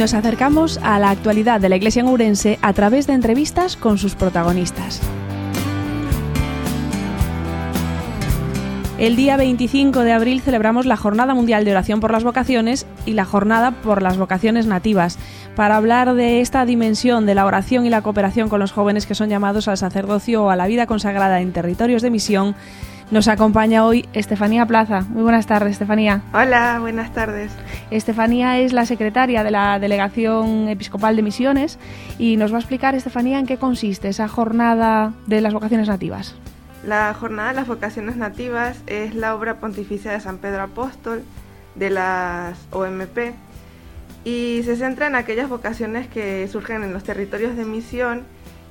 Nos acercamos a la actualidad de la Iglesia en Ourense a través de entrevistas con sus protagonistas. El día 25 de abril celebramos la Jornada Mundial de Oración por las Vocaciones y la Jornada por las Vocaciones Nativas, para hablar de esta dimensión de la oración y la cooperación con los jóvenes que son llamados al sacerdocio o a la vida consagrada en territorios de misión. Nos acompaña hoy Estefanía Plaza. Muy buenas tardes, Estefanía. Hola, buenas tardes. Estefanía es la secretaria de la Delegación Episcopal de Misiones y nos va a explicar, Estefanía, en qué consiste esa jornada de las vocaciones nativas. La Jornada de las Vocaciones Nativas es la obra pontificia de San Pedro Apóstol de las OMP y se centra en aquellas vocaciones que surgen en los territorios de misión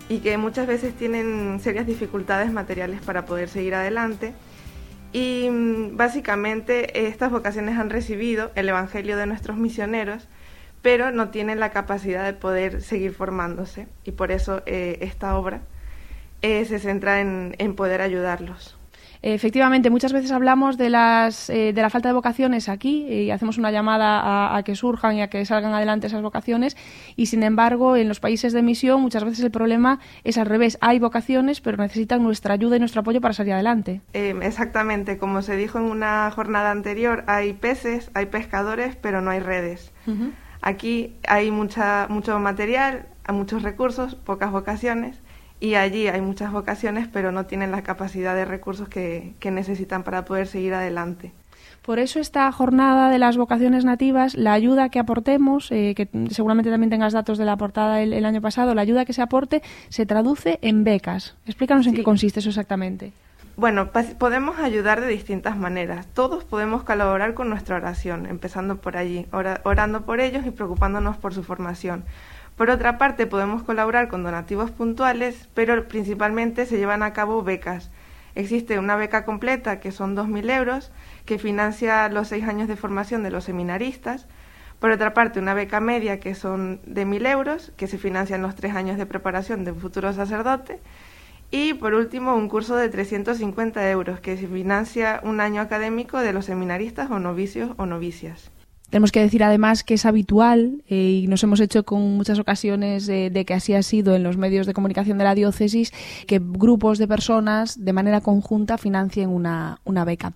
y que muchas veces tienen serias dificultades materiales para poder seguir adelante. Y mm, básicamente estas vocaciones han recibido el Evangelio de nuestros misioneros, pero no tienen la capacidad de poder seguir formándose y por eso eh, esta obra eh, se centra en poder ayudarlos. Efectivamente, muchas veces hablamos de, las, eh, de la falta de vocaciones aquí y hacemos una llamada a, que surjan y a que salgan adelante esas vocaciones y, sin embargo, en los países de misión muchas veces el problema es al revés. Hay vocaciones, pero necesitan nuestra ayuda y nuestro apoyo para salir adelante. Eh, exactamente, como se dijo en una jornada anterior, hay peces, hay pescadores, pero no hay redes. Aquí hay mucha, mucho material, hay muchos recursos, pocas vocaciones y allí hay muchas vocaciones, pero no tienen la capacidad de recursos que, necesitan para poder seguir adelante. Por eso esta jornada de las vocaciones nativas, la ayuda que aportemos, eh, que seguramente también tengas datos de la aportada el, año pasado, la ayuda que se aporte se traduce en becas. Explícanos en qué consiste eso exactamente. Bueno, podemos ayudar de distintas maneras. Todos podemos colaborar con nuestra oración, empezando por allí, orando por ellos y preocupándonos por su formación. Por otra parte, podemos colaborar con donativos puntuales, pero principalmente se llevan a cabo becas. Existe una beca completa, que son 2.000 euros, que financia los seis años de formación de los seminaristas. Por otra parte, una beca media, que son de 1.000 euros, que se financian los tres años de preparación de un futuro sacerdote. Y por último, un curso de 350 euros, que se financia un año académico de los seminaristas o novicios o novicias. Tenemos que decir además que es habitual eh, y nos hemos hecho con muchas ocasiones de que así ha sido en los medios de comunicación de la diócesis que grupos de personas de manera conjunta financien una, beca.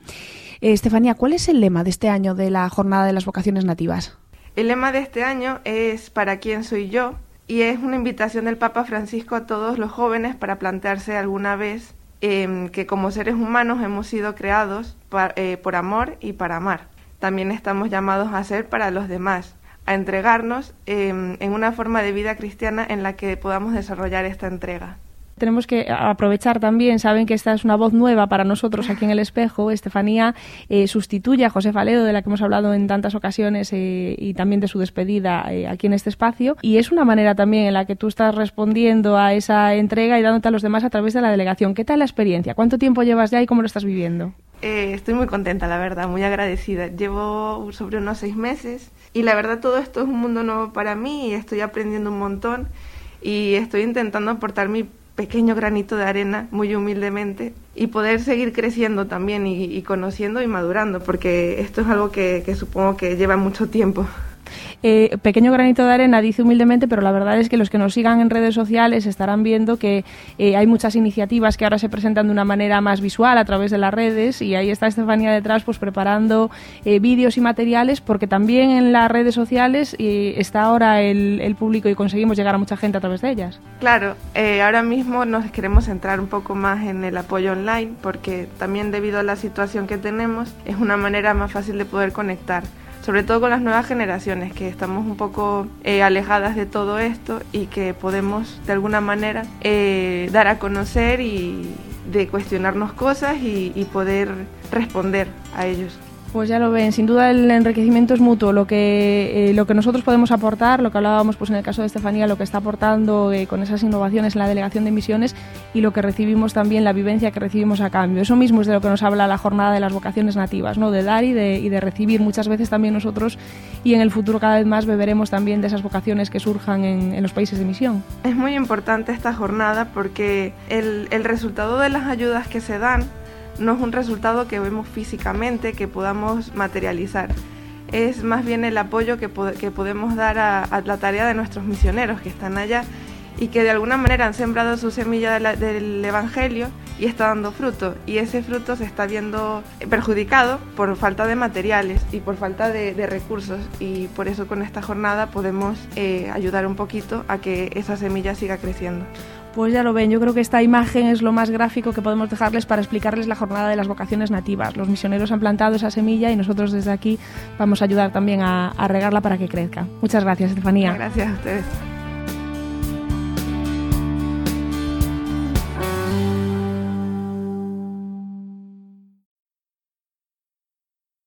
Eh, Estefanía, ¿cuál es el lema de este año de la Jornada de las Vocaciones Nativas? El lema de este año es ¿Para quién soy yo? y es una invitación del Papa Francisco a todos los jóvenes para plantearse alguna vez em, que como seres humanos hemos sido creados eh, por amor y para amar también estamos llamados a hacer para los demás, a entregarnos em, en una forma de vida cristiana en la que podamos desarrollar esta entrega. Tenemos que aprovechar también, saben que esta es una voz nueva para nosotros aquí en el espejo. Estefanía eh, sustituye a José Faledo, de la que hemos hablado en tantas ocasiones eh, y también de su despedida eh, aquí en este espacio. Y es una manera también en la que tú estás respondiendo a esa entrega y dándote a los demás a través de la delegación. ¿Qué tal la experiencia? ¿Cuánto tiempo llevas ya y cómo lo estás viviendo? Eh, estoy muy contenta, la verdad, muy agradecida. Llevo sobre unos seis meses y la verdad todo esto es un mundo nuevo para mí y estoy aprendiendo un montón y estoy intentando aportar mi pequeño granito de arena, muy humildemente, y poder seguir creciendo también y, conociendo y madurando, porque esto es algo que supongo que lleva mucho tiempo. Eh, pequeño granito de arena, dice humildemente, pero la verdad es que los que nos sigan en redes sociales estarán viendo que eh, hay muchas iniciativas que ahora se presentan de una manera más visual a través de las redes y ahí está Estefanía detrás pues preparando eh, vídeos y materiales porque también en las redes sociales está ahora el, el, público y conseguimos llegar a mucha gente a través de ellas. Claro, ahora mismo nos queremos centrar un poco más en el apoyo online porque también debido a la situación que tenemos es una manera más fácil de poder conectar sobre todo con las nuevas generaciones, que estamos un poco eh, alejadas de todo esto y que podemos de alguna manera eh, dar a conocer y de cuestionarnos cosas y poder responder a ellos. Pues ya lo ven, sin duda el enriquecimiento es mutuo. Lo que, eh, lo que nosotros podemos aportar, lo que hablábamos pues en el caso de Estefanía, lo que está aportando eh, con esas innovaciones en la delegación de misiones y lo que recibimos también, la vivencia que recibimos a cambio. Eso mismo es de lo que nos habla la jornada de las vocaciones nativas, ¿no? de dar y de, y de recibir. Muchas veces también nosotros y en el futuro cada vez más beberemos también de esas vocaciones que surjan en, en los países de misión. Es muy importante esta jornada porque el, el resultado de las ayudas que se dan no es un resultado que vemos físicamente, que podamos materializar. es más bien el apoyo que, que podemos dar a, la tarea de nuestros misioneros que están allá y que de alguna manera han sembrado su semilla del Evangelio y está dando fruto. Y ese fruto se está viendo perjudicado por falta de materiales y por falta de, recursos. Y por eso con esta jornada podemos eh, ayudar un poquito a que esa semilla siga creciendo. Pues ya lo ven, yo creo que esta imagen es lo más gráfico que podemos dejarles para explicarles la jornada de las vocaciones nativas. Los misioneros han plantado esa semilla y nosotros desde aquí vamos a ayudar también a, regarla para que crezca. Muchas gracias, Estefanía. Gracias a ustedes.